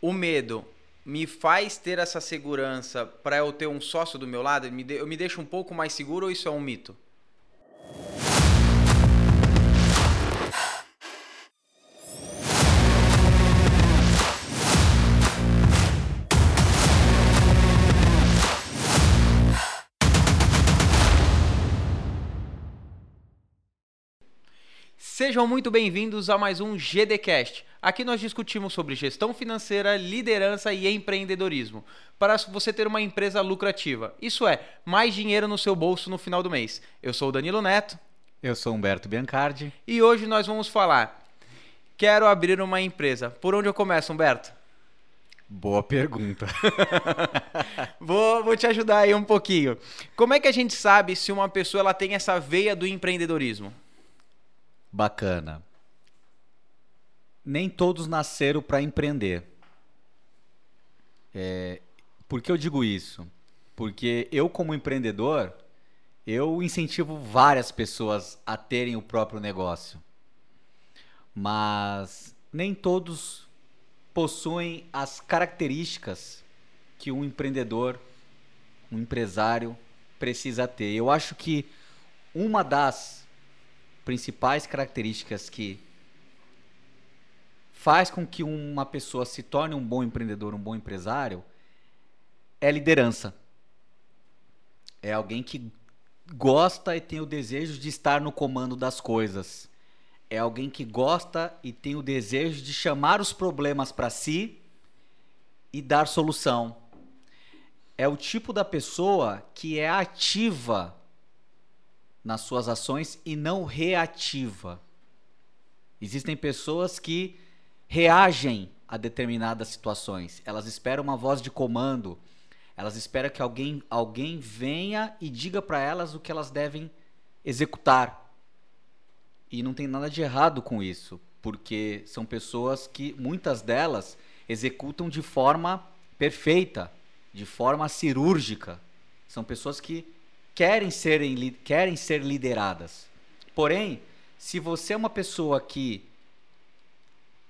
o medo me faz ter essa segurança para eu ter um sócio do meu lado? Eu me deixo um pouco mais seguro ou isso é um mito? Sejam muito bem-vindos a mais um GDcast. Aqui nós discutimos sobre gestão financeira, liderança e empreendedorismo, para você ter uma empresa lucrativa. Isso é, mais dinheiro no seu bolso no final do mês. Eu sou o Danilo Neto. Eu sou Humberto Biancardi. E hoje nós vamos falar. Quero abrir uma empresa. Por onde eu começo, Humberto? Boa pergunta. vou, vou te ajudar aí um pouquinho. Como é que a gente sabe se uma pessoa ela tem essa veia do empreendedorismo? Bacana. Nem todos nasceram para empreender. É, por que eu digo isso? Porque eu, como empreendedor, eu incentivo várias pessoas a terem o próprio negócio. Mas nem todos possuem as características que um empreendedor, um empresário precisa ter. Eu acho que uma das principais características que faz com que uma pessoa se torne um bom empreendedor, um bom empresário, é liderança. É alguém que gosta e tem o desejo de estar no comando das coisas. É alguém que gosta e tem o desejo de chamar os problemas para si e dar solução. É o tipo da pessoa que é ativa nas suas ações e não reativa. Existem pessoas que reagem a determinadas situações. Elas esperam uma voz de comando. Elas esperam que alguém, alguém venha e diga para elas o que elas devem executar. E não tem nada de errado com isso, porque são pessoas que muitas delas executam de forma perfeita, de forma cirúrgica. São pessoas que querem, serem, querem ser lideradas. Porém, se você é uma pessoa que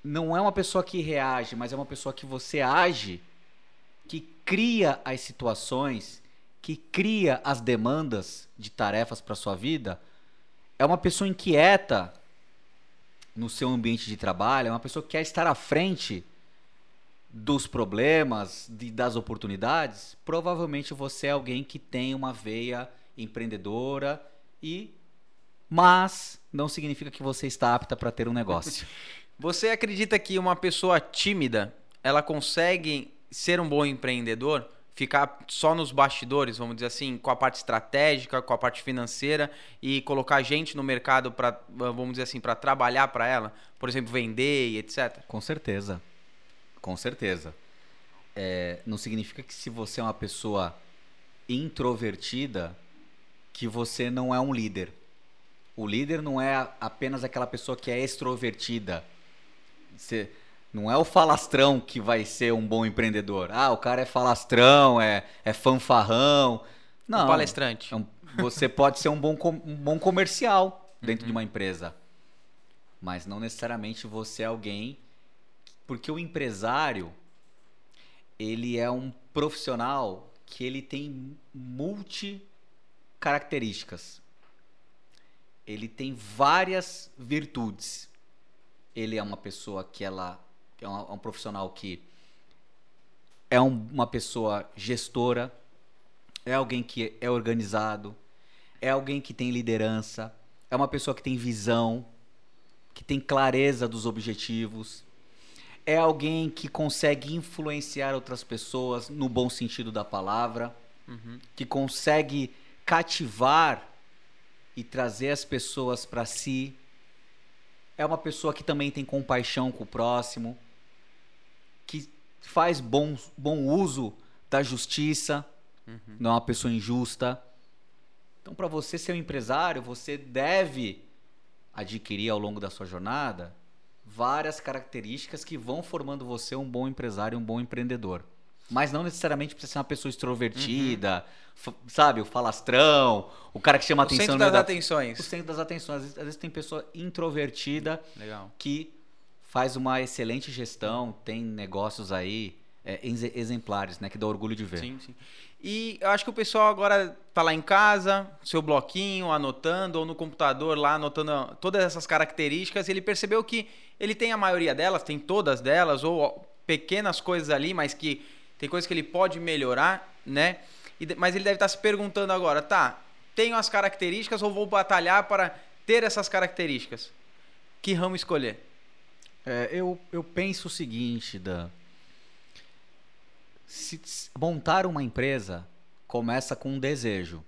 não é uma pessoa que reage, mas é uma pessoa que você age, que cria as situações, que cria as demandas de tarefas para sua vida, é uma pessoa inquieta no seu ambiente de trabalho, é uma pessoa que quer estar à frente dos problemas, de, das oportunidades, provavelmente você é alguém que tem uma veia empreendedora e mas não significa que você está apta para ter um negócio. Você acredita que uma pessoa tímida, ela consegue ser um bom empreendedor? Ficar só nos bastidores, vamos dizer assim, com a parte estratégica, com a parte financeira e colocar gente no mercado para, vamos dizer assim, para trabalhar para ela, por exemplo, vender e etc. Com certeza, com certeza. É, não significa que se você é uma pessoa introvertida, que você não é um líder. O líder não é apenas aquela pessoa que é extrovertida. Você, não é o falastrão que vai ser um bom empreendedor. Ah, o cara é falastrão, é, é fanfarrão. Não. Um palestrante. É você pode ser um bom, um bom comercial dentro uhum. de uma empresa. Mas não necessariamente você é alguém. Porque o empresário, ele é um profissional que ele tem multi características. Ele tem várias virtudes. Ele é uma pessoa que ela é um, é um profissional que é um, uma pessoa gestora, é alguém que é organizado, é alguém que tem liderança, é uma pessoa que tem visão, que tem clareza dos objetivos, é alguém que consegue influenciar outras pessoas no bom sentido da palavra, uhum. que consegue cativar e trazer as pessoas para si. É uma pessoa que também tem compaixão com o próximo, que faz bom, bom uso da justiça, uhum. não é uma pessoa injusta. Então, para você ser um empresário, você deve adquirir ao longo da sua jornada várias características que vão formando você um bom empresário, um bom empreendedor. Mas não necessariamente precisa ser uma pessoa extrovertida, uhum. sabe? O falastrão, o cara que chama o atenção. O centro das da... atenções. O centro das atenções. Às vezes, às vezes tem pessoa introvertida Legal. que faz uma excelente gestão, tem negócios aí é, ex- exemplares, né? Que dá orgulho de ver. Sim, sim. E eu acho que o pessoal agora tá lá em casa, seu bloquinho, anotando, ou no computador lá, anotando todas essas características, e ele percebeu que ele tem a maioria delas, tem todas delas, ou pequenas coisas ali, mas que tem coisas que ele pode melhorar, né? Mas ele deve estar se perguntando agora, tá, tenho as características ou vou batalhar para ter essas características? Que ramo escolher? É, eu, eu penso o seguinte, Dan. Se, se montar uma empresa começa com um desejo.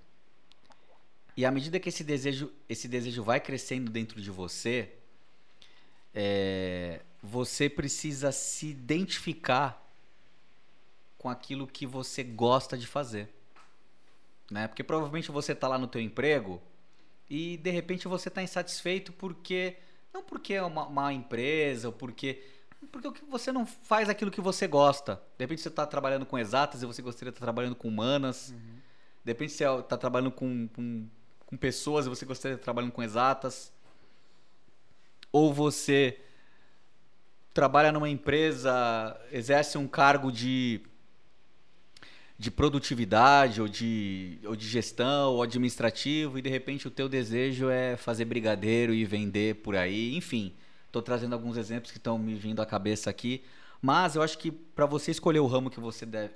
E à medida que esse desejo, esse desejo vai crescendo dentro de você, é, você precisa se identificar com aquilo que você gosta de fazer. Né? Porque provavelmente você está lá no teu emprego e de repente você está insatisfeito porque não porque é uma, uma empresa ou porque porque você não faz aquilo que você gosta. De repente você está trabalhando com exatas e você gostaria de estar trabalhando com humanas. De repente você está trabalhando com, com, com pessoas e você gostaria de estar trabalhando com exatas. Ou você trabalha numa empresa, exerce um cargo de de produtividade ou de, ou de gestão ou administrativo e de repente o teu desejo é fazer brigadeiro e vender por aí, enfim. Estou trazendo alguns exemplos que estão me vindo à cabeça aqui, mas eu acho que para você escolher o ramo que você deve,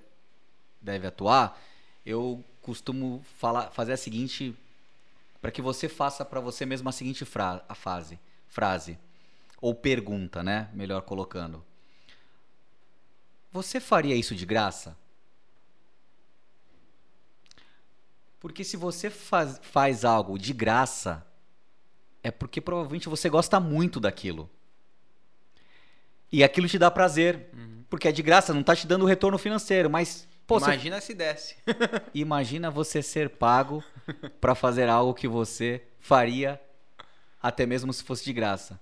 deve atuar, eu costumo falar, fazer a seguinte, para que você faça para você mesmo a seguinte fra a fase, frase ou pergunta, né? Melhor colocando. Você faria isso de graça? Porque se você faz, faz algo de graça, é porque provavelmente você gosta muito daquilo. E aquilo te dá prazer. Porque é de graça, não tá te dando retorno financeiro, mas pô, você- Imagina se desse. imagina você ser pago para fazer algo que você faria até mesmo se fosse de graça.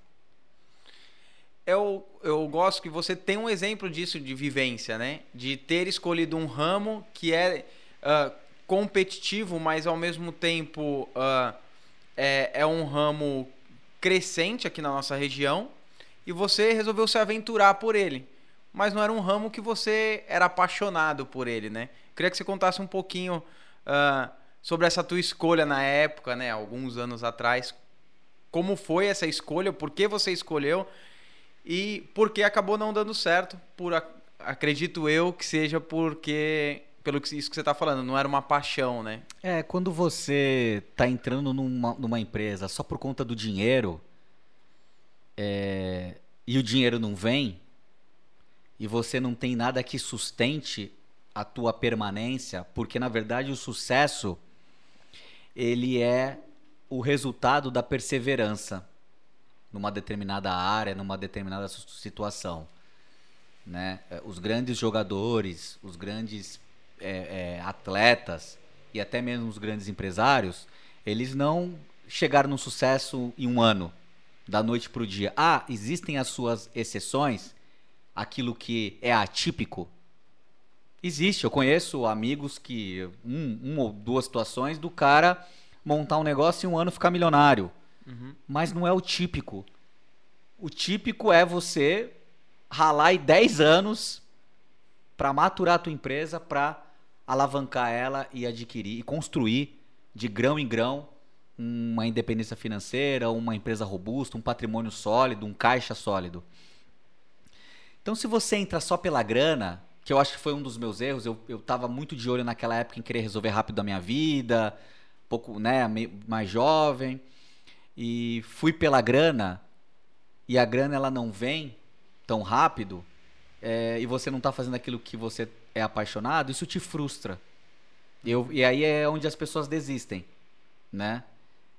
eu, eu gosto que você tem um exemplo disso de vivência, né? De ter escolhido um ramo que é ah, competitivo, mas ao mesmo tempo ah, é, é um ramo crescente aqui na nossa região e você resolveu se aventurar por ele. Mas não era um ramo que você era apaixonado por ele, né? Queria que você contasse um pouquinho ah, sobre essa tua escolha na época, né? Alguns anos atrás. Como foi essa escolha? Por que você escolheu? E por que acabou não dando certo? Por ac- acredito eu que seja porque pelo que isso que você está falando, não era uma paixão, né? É, quando você tá entrando numa, numa empresa só por conta do dinheiro é, e o dinheiro não vem e você não tem nada que sustente a tua permanência, porque na verdade o sucesso ele é o resultado da perseverança numa determinada área, numa determinada situação, né? É, Os grandes jogadores, os grandes é, é, atletas e até mesmo os grandes empresários, eles não chegaram no sucesso em um ano, da noite para o dia. Ah, existem as suas exceções, aquilo que é atípico. Existe, eu conheço amigos que um, uma ou duas situações do cara montar um negócio e um ano ficar milionário. Mas não é o típico. O típico é você ralar aí 10 anos para maturar a tua empresa, para alavancar ela e adquirir e construir de grão em grão uma independência financeira, uma empresa robusta, um patrimônio sólido, um caixa sólido. Então, se você entra só pela grana, que eu acho que foi um dos meus erros, eu, eu tava muito de olho naquela época em querer resolver rápido a minha vida, pouco, né, mais jovem, e fui pela grana, e a grana ela não vem tão rápido, é, e você não tá fazendo aquilo que você é apaixonado, isso te frustra. Eu, e aí é onde as pessoas desistem, né?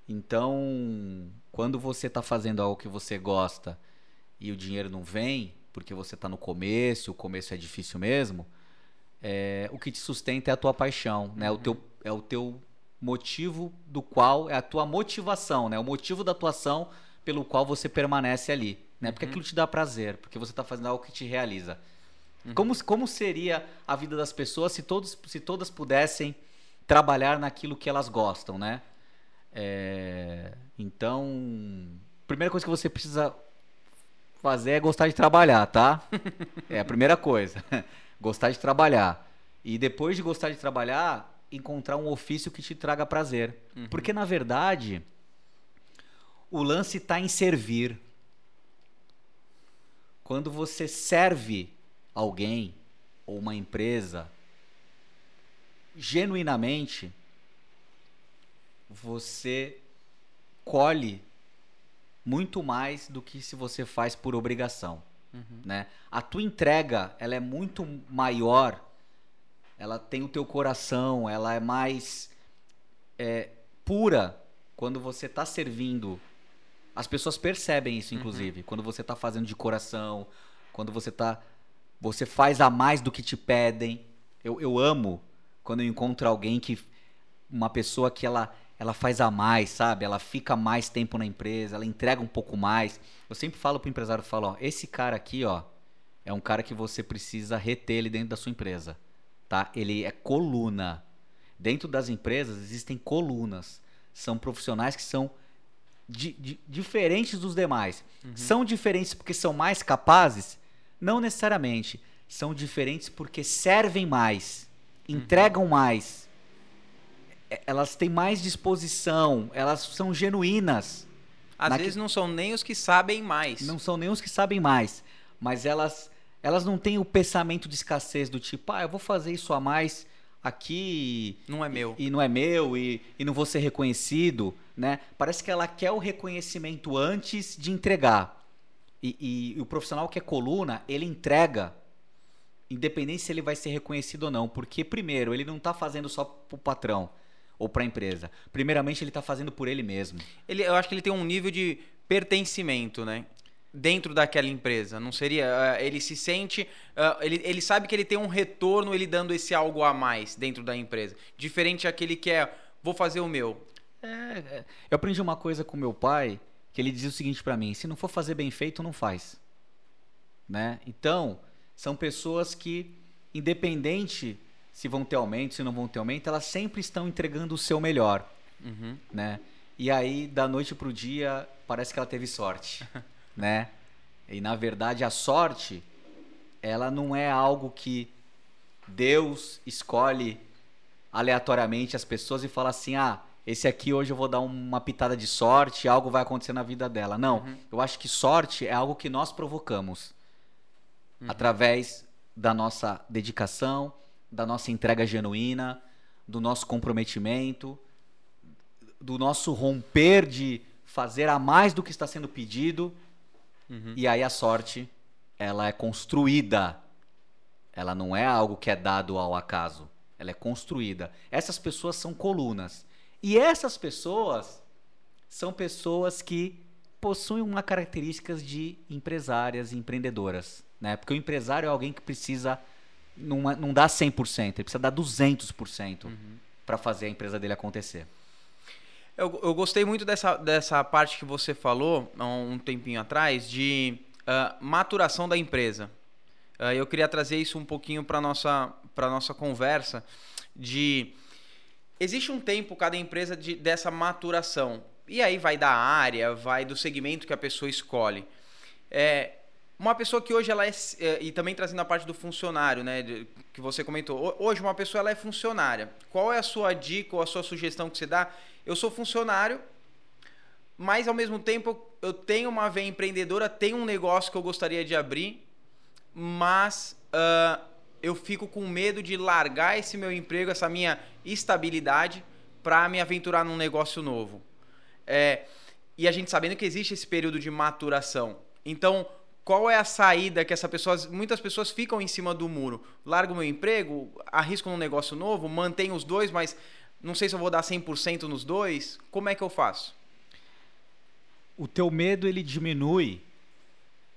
Então, quando você tá fazendo algo que você gosta e o dinheiro não vem, porque você tá no começo, o começo é difícil mesmo, é, o que te sustenta é a tua paixão, né? O teu, é o teu motivo do qual, é a tua motivação, né? O motivo da tua ação pelo qual você permanece ali, né? Porque aquilo te dá prazer, porque você tá fazendo algo que te realiza. Como, como seria a vida das pessoas se, todos, se todas pudessem trabalhar naquilo que elas gostam, né? É, então, primeira coisa que você precisa fazer é gostar de trabalhar, tá? É a primeira coisa. gostar de trabalhar. E depois de gostar de trabalhar, encontrar um ofício que te traga prazer. Uhum. Porque, na verdade, o lance está em servir. Quando você serve alguém ou uma empresa genuinamente, você colhe muito mais do que se você faz por obrigação. Uhum. Né? A tua entrega ela é muito maior, ela tem o teu coração, ela é mais é, pura quando você está servindo. As pessoas percebem isso, uhum. inclusive, uhum. quando você está fazendo de coração, quando você tá, você faz a mais do que te pedem. Eu, eu amo quando eu encontro alguém que uma pessoa que ela ela faz a mais, sabe? Ela fica mais tempo na empresa, ela entrega um pouco mais. Eu sempre falo pro empresário, falo, ó, esse cara aqui, ó, é um cara que você precisa reter ele dentro da sua empresa, tá? Ele é coluna. Dentro das empresas existem colunas. São profissionais que são di, di, diferentes dos demais. Uhum. São diferentes porque são mais capazes? Não necessariamente. São diferentes porque servem mais, entregam uhum. mais é, elas têm mais disposição, elas são genuínas. Às Na vezes que... não são nem os que sabem mais. Não são nem os que sabem mais, mas elas elas não têm o pensamento de escassez do tipo, ah, eu vou fazer isso a mais aqui não é meu e, e não é meu e, e não vou ser reconhecido, né? Parece que ela quer o reconhecimento antes de entregar. E, e, e o profissional que é coluna, ele entrega independente se ele vai ser reconhecido ou não, porque primeiro ele não está fazendo só para o patrão ou para a empresa. Primeiramente, ele está fazendo por ele mesmo. Ele, eu acho que ele tem um nível de pertencimento, né? Dentro daquela empresa. Não seria. Uh, ele se sente. Uh, ele, ele sabe que ele tem um retorno ele dando esse algo a mais dentro da empresa. Diferente daquele que é. Vou fazer o meu. É, é. eu aprendi uma coisa com meu pai que ele dizia o seguinte para mim: se não for fazer bem feito, não faz. Né? Então, são pessoas que, independente se vão ter aumento, se não vão ter aumento, elas sempre estão entregando o seu melhor, uhum. né? E aí, da noite pro dia, parece que ela teve sorte, né? E na verdade, a sorte, ela não é algo que Deus escolhe aleatoriamente as pessoas e fala assim: ah, esse aqui hoje eu vou dar uma pitada de sorte, algo vai acontecer na vida dela. Não, uhum. eu acho que sorte é algo que nós provocamos uhum. através da nossa dedicação, da nossa entrega genuína, do nosso comprometimento, do nosso romper de fazer a mais do que está sendo pedido. Uhum. E aí a sorte, ela é construída. Ela não é algo que é dado ao acaso. Ela é construída. Essas pessoas são colunas. E essas pessoas são pessoas que possuem uma características de empresárias e empreendedoras, né? Porque o empresário é alguém que precisa não, é, não dá 100%, ele precisa dar 200% uhum. para fazer a empresa dele acontecer. Eu, eu gostei muito dessa, dessa parte que você falou há um tempinho atrás de uh, maturação da empresa. Uh, eu queria trazer isso um pouquinho para nossa para nossa conversa de existe um tempo cada empresa de, dessa maturação e aí vai da área, vai do segmento que a pessoa escolhe. É, uma pessoa que hoje ela é, é, e também trazendo a parte do funcionário, né, que você comentou. Hoje uma pessoa ela é funcionária. Qual é a sua dica ou a sua sugestão que você dá? Eu sou funcionário, mas ao mesmo tempo eu tenho uma veia empreendedora, tenho um negócio que eu gostaria de abrir, mas uh, eu fico com medo de largar esse meu emprego, essa minha estabilidade, para me aventurar num negócio novo. É, e a gente sabendo que existe esse período de maturação. Então, qual é a saída que essa pessoa, muitas pessoas ficam em cima do muro. Largo meu emprego, arrisco num negócio novo, mantenho os dois, mas não sei se eu vou dar 100% nos dois. Como é que eu faço? O teu medo ele diminui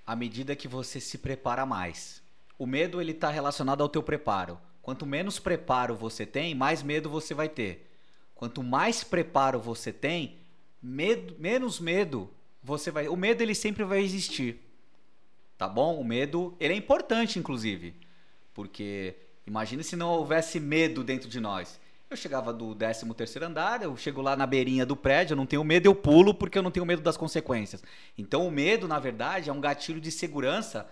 à medida que você se prepara mais. O medo ele está relacionado ao teu preparo. Quanto menos preparo você tem, mais medo você vai ter. Quanto mais preparo você tem, medo, menos medo você vai. O medo ele sempre vai existir tá bom? O medo, ele é importante, inclusive, porque imagine se não houvesse medo dentro de nós. Eu chegava do 13 terceiro andar, eu chego lá na beirinha do prédio, eu não tenho medo, eu pulo porque eu não tenho medo das consequências. Então o medo, na verdade, é um gatilho de segurança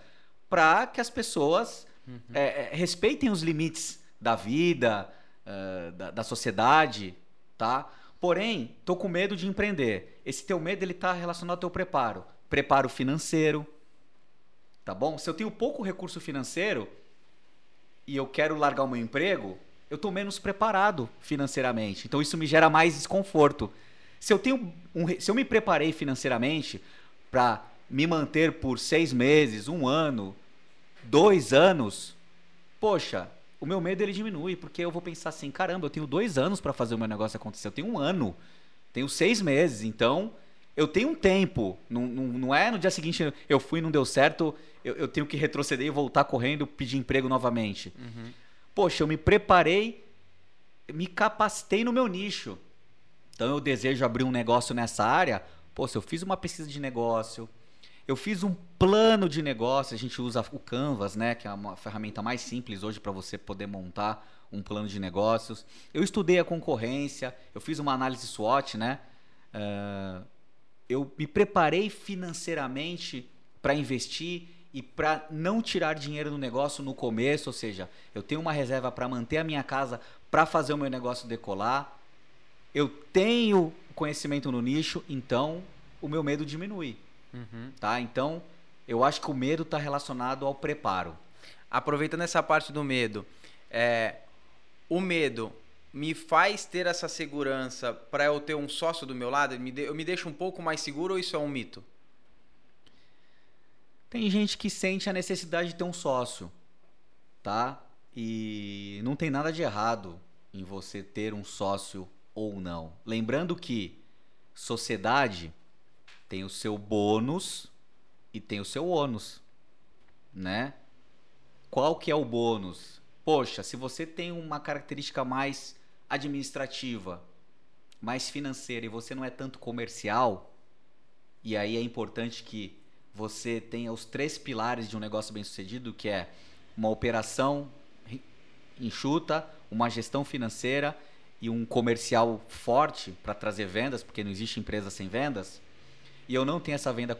para que as pessoas uhum. é, é, respeitem os limites da vida, uh, da, da, sociedade, tá? Porém, tô com medo de empreender. Esse teu medo ele tá relacionado ao teu preparo, preparo financeiro, tá bom? Se eu tenho pouco recurso financeiro e eu quero largar o meu emprego, eu estou menos preparado financeiramente. Então isso me gera mais desconforto. Se eu tenho um, se eu me preparei financeiramente para me manter por seis meses, um ano, dois anos, poxa, o meu medo ele diminui porque eu vou pensar assim, caramba, eu tenho dois anos para fazer o meu negócio acontecer. Eu tenho um ano, tenho seis meses, então eu tenho um tempo. Não, não, não é no dia seguinte eu fui e não deu certo, eu, eu, tenho que retroceder e voltar correndo pedir emprego novamente. Uhum poxa, eu me preparei, me capacitei no meu nicho. Então eu desejo abrir um negócio nessa área. Poxa, eu fiz uma pesquisa de negócio, eu fiz um plano de negócio. A gente usa o Canvas, né, que é uma ferramenta mais simples hoje para você poder montar um plano de negócios. Eu estudei a concorrência, eu fiz uma análise SWOT, né? Uh, eu me preparei financeiramente para investir e para não tirar dinheiro do negócio no começo, ou seja, eu tenho uma reserva para manter a minha casa para fazer o meu negócio decolar. Eu tenho conhecimento no nicho, então o meu medo diminui. Uhum. Tá? Então, eu acho que o medo está relacionado ao preparo. Aproveitando essa parte do medo, é, o medo me faz ter essa segurança para eu ter um sócio do meu lado? Me de, eu me deixo um pouco mais seguro ou isso é um mito? Tem gente que sente a necessidade de ter um sócio, tá? E não tem nada de errado em você ter um sócio ou não. Lembrando que sociedade tem o seu bônus e tem o seu ônus, né? Qual que é o bônus? Poxa, se você tem uma característica mais administrativa, mais financeira e você não é tanto comercial, e aí é importante que você tenha os três pilares de um negócio bem sucedido, que é uma operação enxuta, uma gestão financeira e um comercial forte para trazer vendas, porque não existe empresa sem vendas. E eu não tenho essa venda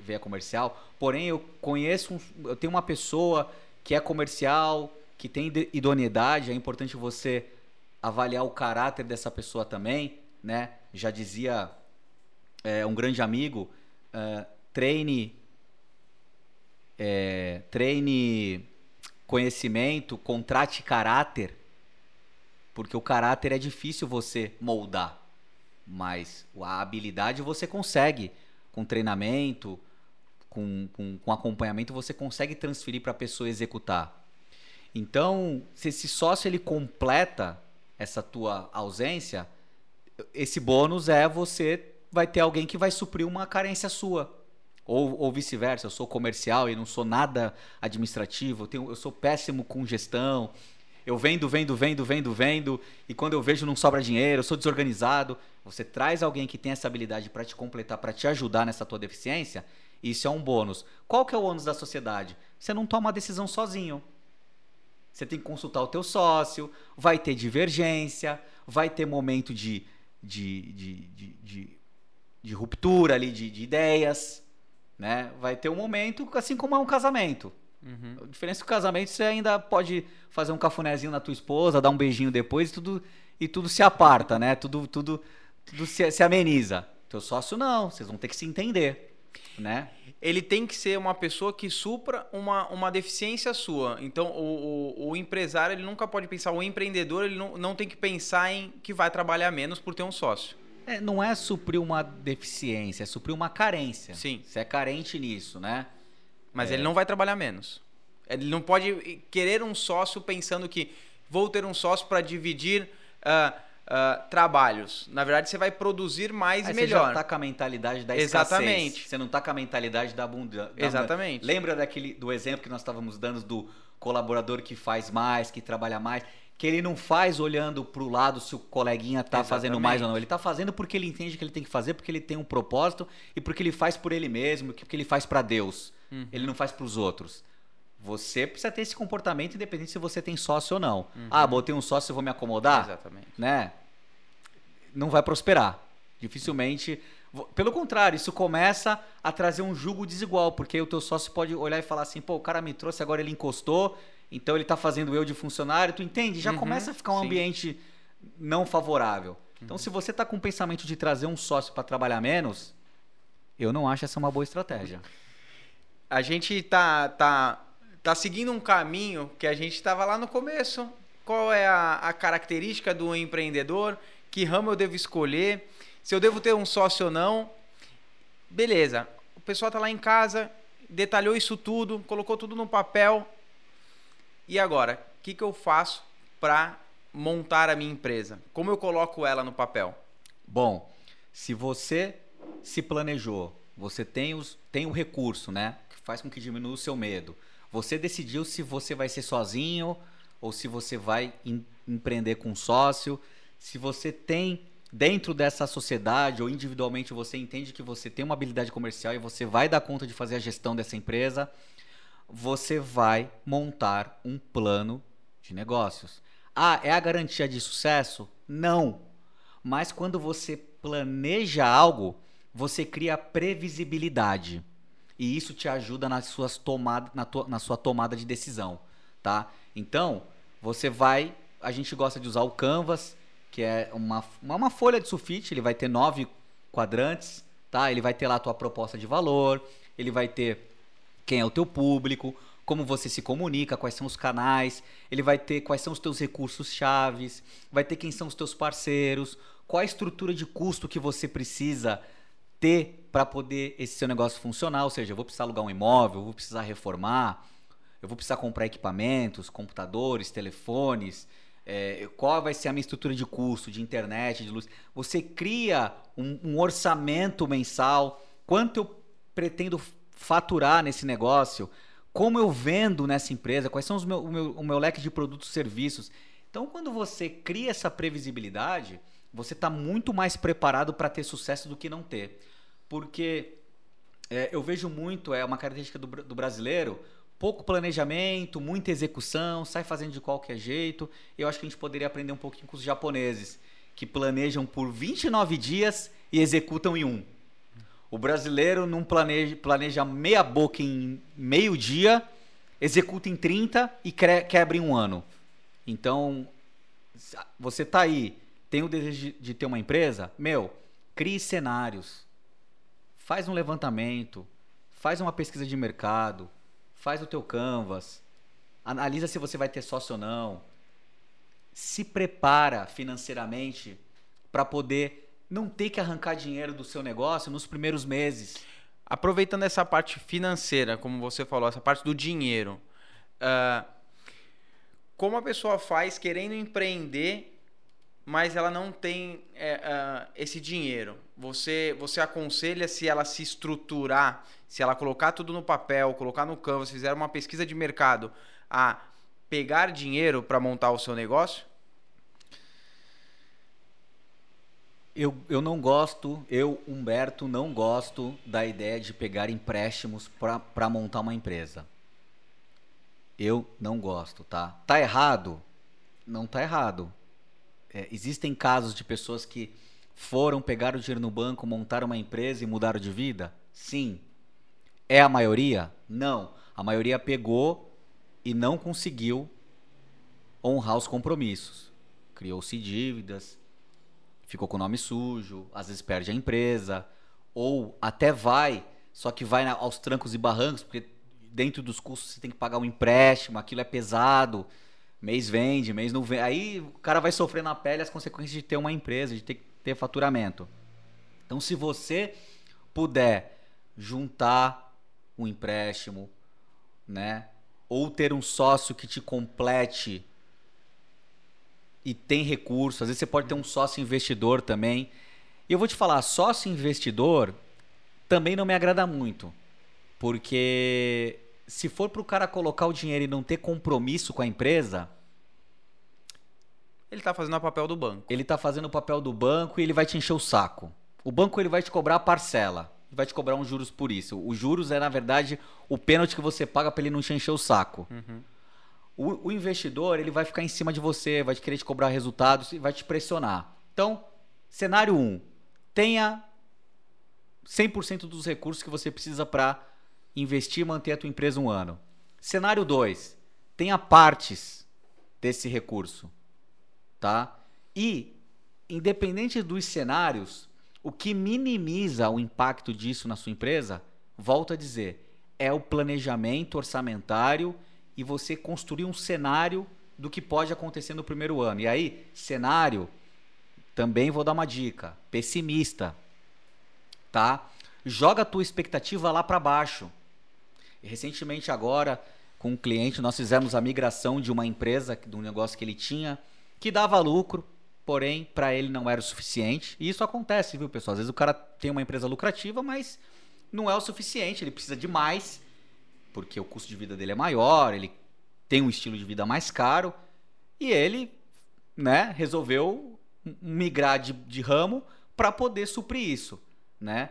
via comercial, porém eu conheço, um, eu tenho uma pessoa que é comercial, que tem idoneidade, é importante você avaliar o caráter dessa pessoa também, né? Já dizia é, um grande amigo, uh, treine é, treine conhecimento, contrate caráter, porque o caráter é difícil você moldar, mas a habilidade você consegue com treinamento, com, com, com acompanhamento você consegue transferir para a pessoa executar. Então, se esse sócio ele completa essa tua ausência, esse bônus é você vai ter alguém que vai suprir uma carência sua. Ou, ou vice-versa, eu sou comercial e não sou nada administrativo, eu, tenho, eu sou péssimo com gestão, eu vendo, vendo, vendo, vendo, vendo, e quando eu vejo não sobra dinheiro, eu sou desorganizado. Você traz alguém que tem essa habilidade para te completar, para te ajudar nessa tua deficiência, isso é um bônus. Qual que é o ônus da sociedade? Você não toma a decisão sozinho. Você tem que consultar o teu sócio, vai ter divergência, vai ter momento de, de, de, de, de, ruptura ali de, de ideias né? Vai ter um momento, assim como é um casamento. Uhum. A diferença é que o casamento você ainda pode fazer um cafunézinho na tua esposa, dar um beijinho depois e tudo, e tudo se aparta, né? Tudo, tudo, tudo se, se ameniza. Teu sócio não, vocês vão ter que se entender, né? Ele tem que ser uma pessoa que supra uma, uma deficiência sua. Então, o, o, o empresário ele nunca pode pensar, o empreendedor ele não, não tem que pensar em que vai trabalhar menos por ter um sócio. É, não é suprir uma deficiência, é suprir uma carência. Sim. Você é carente nisso, né? Mas é. ele não vai trabalhar menos. Ele não pode querer um sócio pensando que vou ter um sócio para dividir uh, uh, trabalhos. Na verdade, você vai produzir mais Aí e melhor. Você já tá com a mentalidade da escassez. Exatamente. Você não tá com a mentalidade da abundância. Exatamente. Lembra daquele do exemplo que nós estávamos dando do colaborador que faz mais, que trabalha mais? que ele não faz olhando para o lado se o coleguinha tá Exatamente. fazendo mais ou não. Ele tá fazendo porque ele entende que ele tem que fazer, porque ele tem um propósito e porque ele faz por ele mesmo, porque ele faz para Deus. Uhum. Ele não faz para os outros. Você precisa ter esse comportamento independente se você tem sócio ou não. Ah, botei um sócio, eu vou me acomodar? Exatamente. né? Não vai prosperar. Dificilmente. Pelo contrário, isso começa a trazer um jugo desigual, porque o teu sócio pode olhar e falar assim, pô, o cara me trouxe, agora ele encostou, então ele tá fazendo eu de funcionário, tu entende? Já Uhum, começa a ficar um sim. ambiente não favorável. Então, se você tá com o pensamento de trazer um sócio para trabalhar menos, eu não acho essa uma boa estratégia. A gente tá, tá, tá seguindo um caminho que a gente estava lá no começo. Qual é a, a característica do empreendedor? Que ramo eu devo escolher? Se eu devo ter um sócio ou não? Beleza. O pessoal tá lá em casa, detalhou isso tudo, colocou tudo no papel. E agora, o que, que eu faço para montar a minha empresa? Como eu coloco ela no papel? Bom, se você se planejou, você tem, os, tem o recurso, né? Faz com que diminua o seu medo. Você decidiu se você vai ser sozinho ou se você vai em- empreender com um sócio. Se você tem dentro dessa sociedade ou individualmente você entende que você tem uma habilidade comercial e você vai dar conta de fazer a gestão dessa empresa, você vai montar um plano de negócios. Ah, é a garantia de sucesso? Não. Mas quando você planeja algo, você cria previsibilidade. E isso te ajuda nas suas tomada, na, tua- na sua tomada de decisão, tá? Então, você vai... A gente gosta de usar o Canvas, que é uma, uma, folha de sulfite, ele vai ter nove quadrantes, tá? Ele vai ter lá a tua proposta de valor, ele vai ter quem é o teu público, como você se comunica, quais são os canais, ele vai ter quais são os teus recursos chaves, vai ter quem são os teus parceiros, qual a estrutura de custo que você precisa ter para poder esse seu negócio funcionar, ou seja, eu vou precisar alugar um imóvel, eu vou precisar reformar, eu vou precisar comprar equipamentos, computadores, telefones, é, qual vai ser a minha estrutura de custo, de internet, de luz. Você cria um, um orçamento mensal, quanto eu pretendo faturar nesse negócio, como eu vendo nessa empresa, quais são os meu, o, meu, o meu leque de produtos e serviços. Então, quando você cria essa previsibilidade, você está muito mais preparado para ter sucesso do que não ter. Porque é, eu vejo muito, é uma característica do, do brasileiro, pouco planejamento, muita execução, sai fazendo de qualquer jeito. Eu acho que a gente poderia aprender um pouquinho com os japoneses, que planejam por 29 dias e executam em um. O brasileiro não planeja, planeja meia boca em meio dia, executa em 30 e quebra em um ano. Então, você tá aí, tem o desejo de- de ter uma empresa? Meu, crie cenários. Faz um levantamento, faz uma pesquisa de mercado, faz o teu canvas, analisa se você vai ter sócio ou não. Se prepara financeiramente para poder não ter que arrancar dinheiro do seu negócio nos primeiros meses. Aproveitando essa parte financeira, como você falou, essa parte do dinheiro, ah, como a pessoa faz querendo empreender, mas ela não tem é, ah, esse dinheiro? Você, você aconselha se ela se estruturar, se ela colocar tudo no papel, colocar no Canvas, fizer uma pesquisa de mercado, a pegar dinheiro para montar o seu negócio? Eu, eu não gosto, eu, Humberto, não gosto da ideia de pegar empréstimos para montar uma empresa. Eu não gosto, tá? Tá errado? Não tá errado. É, existem casos de pessoas que foram, pegaram o dinheiro no banco, montaram uma empresa e mudaram de vida? Sim. É a maioria? Não. A maioria pegou e não conseguiu honrar os compromissos. Criou-se dívidas, ficou com o nome sujo, às vezes perde a empresa, ou até vai, só que vai aos trancos e barrancos, porque dentro dos custos você tem que pagar um empréstimo, aquilo é pesado, mês vende, mês não vende. Aí o cara vai sofrer na pele as consequências de ter uma empresa, de ter que ter faturamento. Então, se você puder juntar um empréstimo, né, ou ter um sócio que te complete e tem recurso. Às vezes você pode ter um sócio investidor também. E eu vou te falar, sócio investidor também não me agrada muito. Porque se for para o cara colocar o dinheiro e não ter compromisso com a empresa, Ele está fazendo o papel do banco. ele tá fazendo o papel do banco e ele vai te encher o saco. O banco ele vai te cobrar a parcela. vai te cobrar uns juros por isso. Os juros é, na verdade, o pênalti que você paga para ele não te encher o saco. Uhum. O, o, investidor ele vai ficar em cima de você, vai te querer te cobrar resultados e vai te pressionar. Então, cenário 1, um, tenha 100% dos recursos que você precisa para investir e manter a tua empresa um ano. Cenário 2, tenha partes desse recurso, tá? E independente dos cenários, o que minimiza o impacto disso na sua empresa, volto a dizer, é o planejamento orçamentário e você construir um cenário do que pode acontecer no primeiro ano. E aí, cenário, também vou dar uma dica, pessimista, tá? Joga a tua expectativa lá para baixo. Recentemente agora, com um cliente, nós fizemos a migração de uma empresa, de um negócio que ele tinha, que dava lucro, porém para ele não era o suficiente. E isso acontece, viu, pessoal? Às vezes o cara tem uma empresa lucrativa, mas não é o suficiente, ele precisa de mais, porque o custo de vida dele é maior, ele tem um estilo de vida mais caro, e ele, né, resolveu migrar de, de ramo para poder suprir isso, né?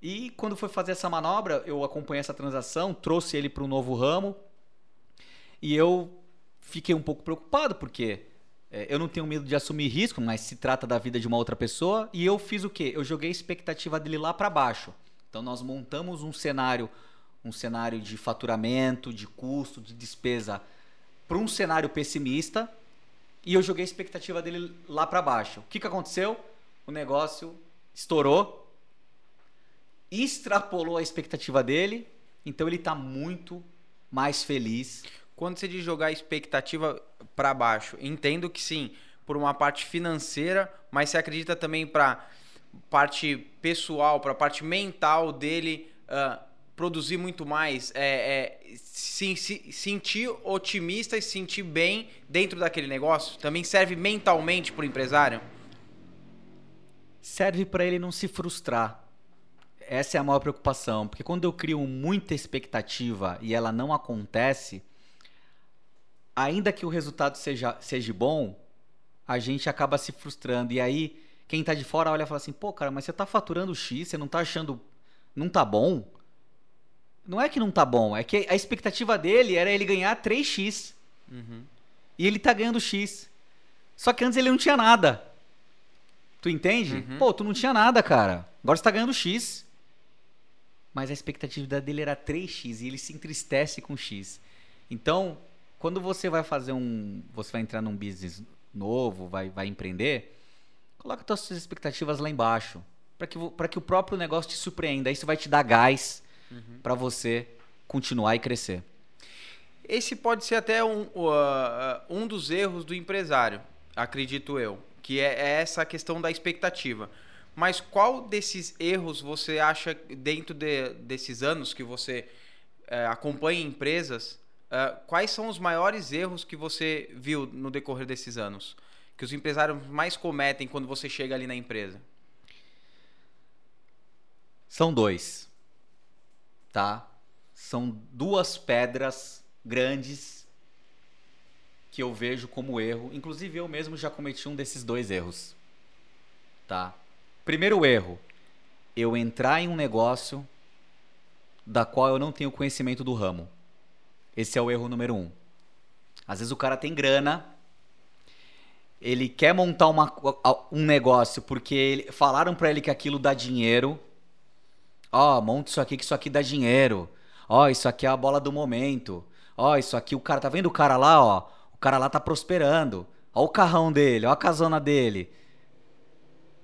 E quando foi fazer essa manobra, eu acompanhei essa transação, trouxe ele para um novo ramo, e eu fiquei um pouco preocupado, porque é, eu não tenho medo de assumir risco, mas se trata da vida de uma outra pessoa. E eu fiz o quê? Eu joguei a expectativa dele lá para baixo. Então nós montamos um cenário, um cenário de faturamento, de custo, de despesa, para um cenário pessimista. E eu joguei a expectativa dele lá para baixo. O que, que aconteceu? O negócio estourou, extrapolou a expectativa dele. Então ele está muito mais feliz quando você diz jogar a expectativa para baixo, entendo que sim, por uma parte financeira, mas você acredita também para parte pessoal, para a parte mental dele uh, produzir muito mais, é, é se, se, sentir otimista e sentir bem dentro daquele negócio? Também serve mentalmente para o empresário? Serve para ele não se frustrar. Essa é a maior preocupação, porque quando eu crio muita expectativa e ela não acontece, ainda que o resultado seja, seja bom, a gente acaba se frustrando. E aí, quem está de fora olha e fala assim: pô, cara, mas você está faturando X, você não está achando. Não tá bom? Não é que não tá bom, é que a expectativa dele era ele ganhar 3x. Uhum. E ele tá ganhando X. Só que antes ele não tinha nada. Tu entende? Uhum. Pô, tu não tinha nada, cara. Agora você tá ganhando X. Mas a expectativa dele era 3x e ele se entristece com X. Então, quando você vai fazer um. Você vai entrar num business novo, vai, vai empreender, coloca as suas expectativas lá embaixo. para que, que o próprio negócio te surpreenda. Isso vai te dar gás uhum. para você continuar e crescer. Esse pode ser até um, uh, um dos erros do empresário, acredito eu, que é, é essa questão da expectativa. Mas qual desses erros você acha dentro de, desses anos que você uh, acompanha empresas Uh, quais são os maiores erros que você viu no decorrer desses anos? Que os empresários mais cometem quando você chega ali na empresa? São dois. Tá? São duas pedras grandes que eu vejo como erro. Inclusive eu mesmo já cometi um desses dois erros. Tá? Primeiro erro, eu entrar em um negócio da qual eu não tenho conhecimento do ramo. Esse é o erro número um. Às vezes o cara tem grana, ele quer montar uma, um negócio porque ele, falaram para ele que aquilo dá dinheiro. Ó, oh, monta isso aqui que isso aqui dá dinheiro. Ó, oh, isso aqui é a bola do momento. Ó, oh, isso aqui o cara tá vendo o cara lá, ó. O cara lá tá prosperando. Ó o carrão dele, ó a casona dele.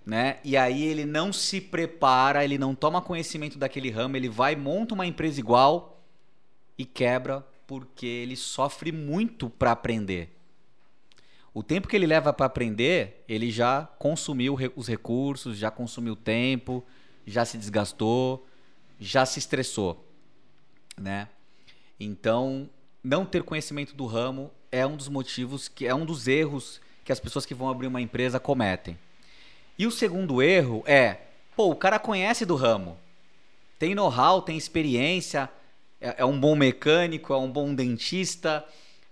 Né? E aí ele não se prepara, ele não toma conhecimento daquele ramo, ele vai monta uma empresa igual e quebra porque ele sofre muito para aprender. O tempo que ele leva para aprender, ele já consumiu os recursos, já consumiu tempo, já se desgastou, já se estressou, né? Então, não ter conhecimento do ramo é um dos motivos que é um dos erros que as pessoas que vão abrir uma empresa cometem. E o segundo erro é, pô, o cara conhece do ramo, tem know-how, tem experiência, é, é um bom mecânico, é um bom dentista,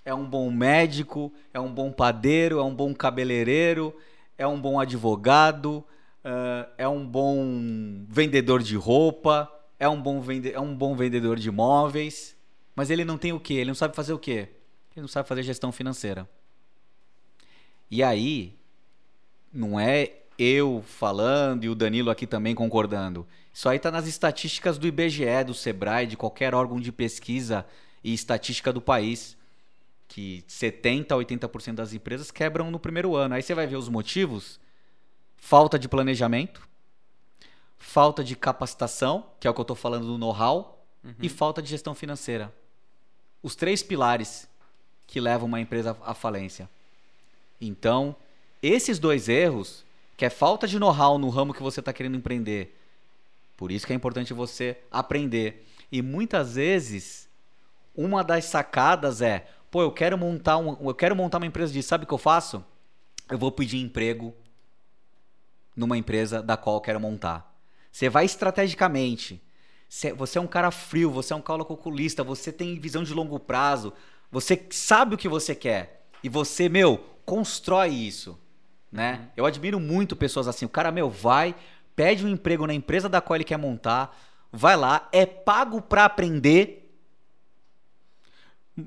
é um bom médico, é um bom padeiro, é um bom cabeleireiro, é um bom advogado, uh, é um bom vendedor de roupa, é um bom, vende é um bom vendedor de imóveis, mas ele não tem o quê? Ele não sabe fazer o quê? Ele não sabe fazer gestão financeira. E aí, não é eu falando e o Danilo aqui também concordando. Isso aí está nas estatísticas do IBGE, do Sebrae, de qualquer órgão de pesquisa e estatística do país. Que 70% a 80% das empresas quebram no primeiro ano. Aí você vai ver os motivos: falta de planejamento, falta de capacitação, que é o que eu estou falando do know-how, uhum. e falta de gestão financeira. Os três pilares que levam uma empresa à falência. Então, esses dois erros, que é falta de know-how no ramo que você está querendo empreender, por isso que é importante você aprender. E muitas vezes, uma das sacadas é, pô, eu quero montar um, eu quero montar uma empresa de, sabe o que eu faço? Eu vou pedir emprego numa empresa da qual eu quero montar. Você vai estrategicamente. Você é um cara frio, você é um calculista, você tem visão de longo prazo, você sabe o que você quer. E você, meu, constrói isso, né? Uhum. Eu admiro muito pessoas assim. O cara, meu, vai, pede um emprego na empresa da qual ele quer montar, vai lá, é pago para aprender,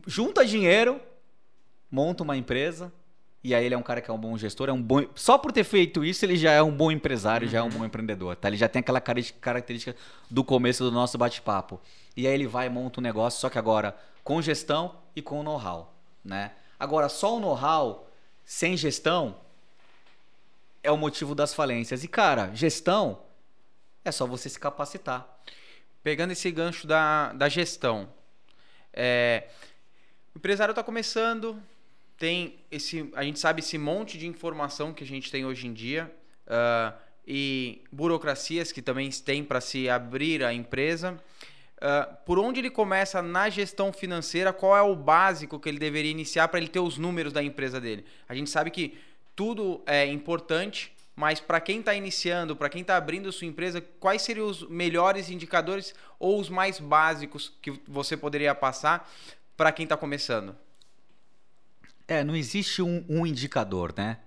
junta dinheiro, monta uma empresa, e aí ele é um cara que é um bom gestor, é um bom. Só por ter feito isso, ele já é um bom empresário, uhum. já é um bom empreendedor. Tá? Ele já tem aquela característica do começo do nosso bate-papo. E aí ele vai e monta um negócio, só que agora com gestão e com know-how. Né? Agora, só o know-how sem gestão é o motivo das falências. E, cara, gestão é só você se capacitar. Pegando esse gancho da, da gestão, é, o empresário está começando, tem esse, a gente sabe esse monte de informação que a gente tem hoje em dia uh, e burocracias que também tem para se abrir a empresa. Uh, por onde ele começa na gestão financeira? Qual é o básico que ele deveria iniciar para ele ter os números da empresa dele? A gente sabe que tudo é importante, mas para quem está iniciando, para quem está abrindo sua empresa, quais seriam os melhores indicadores ou os mais básicos que você poderia passar para quem está começando? É, não existe um, um indicador, né?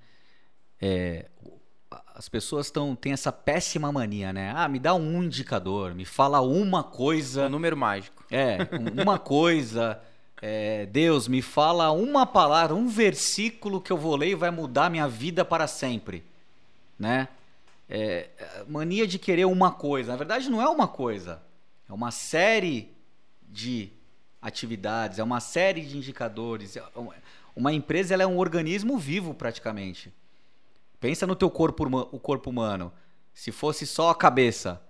É, as pessoas estão têm essa péssima mania, né? Ah, me dá um indicador, me fala uma coisa. Um número mágico. É, uma coisa. É, Deus, me fala uma palavra, um versículo que eu vou ler e vai mudar minha vida para sempre. Né? É, mania de querer uma coisa. Na verdade, não é uma coisa. É uma série de atividades, é uma série de indicadores. É uma empresa é um organismo vivo praticamente. Pensa no teu corpo, o corpo humano. Se fosse só a cabeça,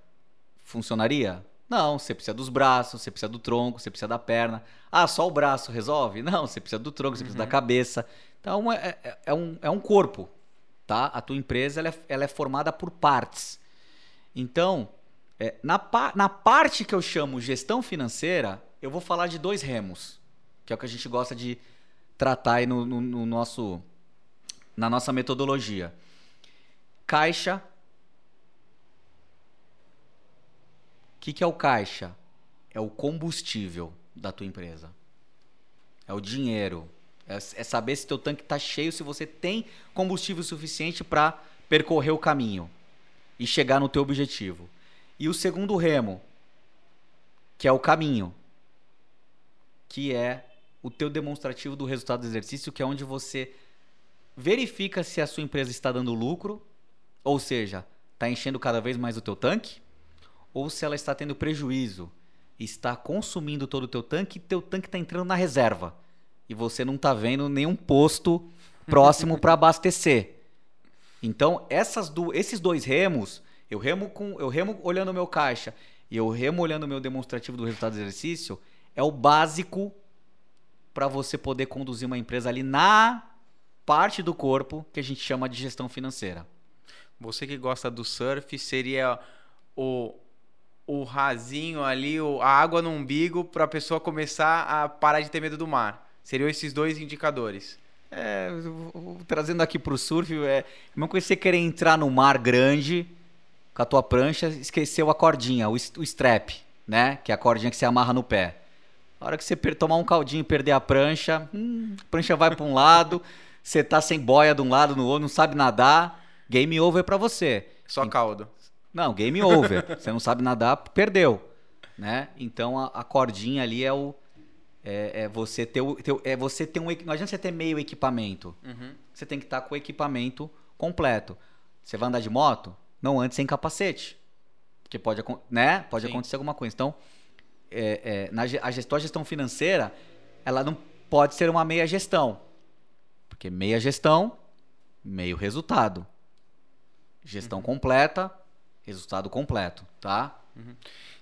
funcionaria? Não, você precisa dos braços, você precisa do tronco, você precisa da perna. Ah, só o braço resolve? Não, você precisa do tronco, você precisa da uhum. cabeça. Então é, é, é, um, é um corpo, tá? A tua empresa ela é, ela é formada por partes. Então, é, na, na parte que eu chamo gestão financeira, eu vou falar de dois remos, que é o que a gente gosta de tratar aí no, no, no nosso, na nossa metodologia. Caixa que, que é o caixa? É o combustível da tua empresa. É o dinheiro. É, é saber se teu tanque está cheio, se você tem combustível suficiente para percorrer o caminho e chegar no teu objetivo. E o segundo remo, que é o caminho, que é o teu demonstrativo do resultado do exercício, que é onde você verifica se a sua empresa está dando lucro, ou seja, está enchendo cada vez mais o teu tanque, ou se ela está tendo prejuízo, está consumindo todo o teu tanque e teu tanque está entrando na reserva e você não está vendo nenhum posto próximo para abastecer. Então, essas do, esses dois remos, eu remo com eu remo olhando o meu caixa e eu remo olhando o meu demonstrativo do resultado do exercício, é o básico para você poder conduzir uma empresa ali na parte do corpo que a gente chama de gestão financeira. Você que gosta do surf, seria o o rasinho ali, a água no umbigo para a pessoa começar a parar de ter medo do mar. Seriam esses dois indicadores. É, trazendo aqui para o surf, é uma coisa você querer entrar no mar grande com a tua prancha, esqueceu a cordinha, o, o strap, né? Que é a cordinha que você amarra no pé. A hora que você tomar um caldinho e perder a prancha, hum, a prancha vai para um lado, você tá sem boia de um lado no outro, não sabe nadar, game over para você. Só caldo. Não, game over. você não sabe nadar, perdeu. Né? Então a, a cordinha ali é o. É, é você ter o, ter, é você ter um. Não adianta você ter meio equipamento. Uhum. Você tem que estar com o equipamento completo. Você vai andar de moto? Não ande sem capacete. Porque pode, né? pode Sim. acontecer alguma coisa. Então, é, é, na, a gestão, a gestão financeira, ela não pode ser uma meia gestão. Porque meia gestão, meio resultado. Gestão completa, resultado completo, tá?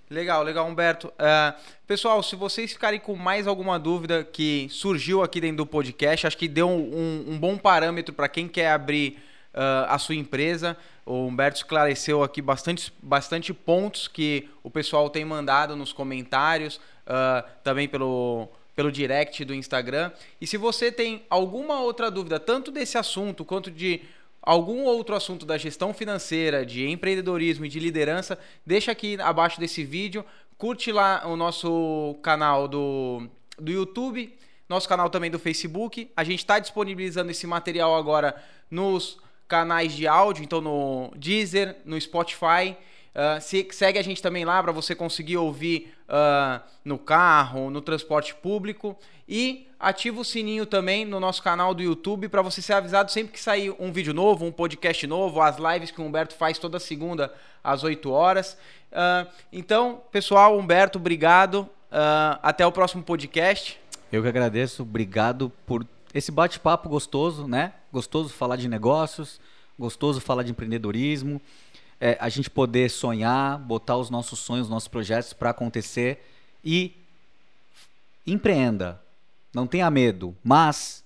Legal, legal, Humberto. É, pessoal, se vocês ficarem com mais alguma dúvida que surgiu aqui dentro do podcast, acho que deu um, um bom parâmetro para quem quer abrir ah, a sua empresa. O Humberto esclareceu aqui bastante, bastante pontos que o pessoal tem mandado nos comentários, ah, também pelo, pelo direct do Instagram. E se você tem alguma outra dúvida, tanto desse assunto quanto de algum outro assunto da gestão financeira, de empreendedorismo e de liderança, deixa aqui abaixo desse vídeo. Curte lá o nosso canal do, do YouTube, nosso canal também do Facebook. A gente está disponibilizando esse material agora nos canais de áudio, então no Deezer, no Spotify. Ah, se- segue a gente também lá para você conseguir ouvir ah, no carro, no transporte público. E ativa o sininho também no nosso canal do YouTube para você ser avisado sempre que sair um vídeo novo, um podcast novo, as lives que o Humberto faz toda segunda às 8 horas. Ah, então, pessoal, Humberto, obrigado. Até o próximo podcast. Eu que agradeço, obrigado por esse bate-papo gostoso, né? Gostoso falar de negócios, gostoso falar de empreendedorismo, é, a gente poder sonhar, botar os nossos sonhos, os nossos projetos para acontecer e empreenda. Não tenha medo, mas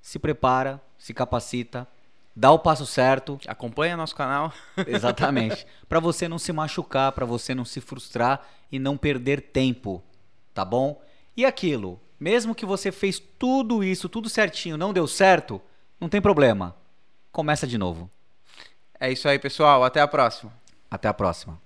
se prepara, se capacita, dá o passo certo, Acompanha nosso canal. Exatamente. Para você não se machucar, para você não se frustrar e não perder tempo, tá bom? E aquilo, mesmo que você fez tudo isso, tudo certinho, não deu certo, não tem problema. Começa de novo. É isso aí, pessoal. Até a próxima. Até a próxima.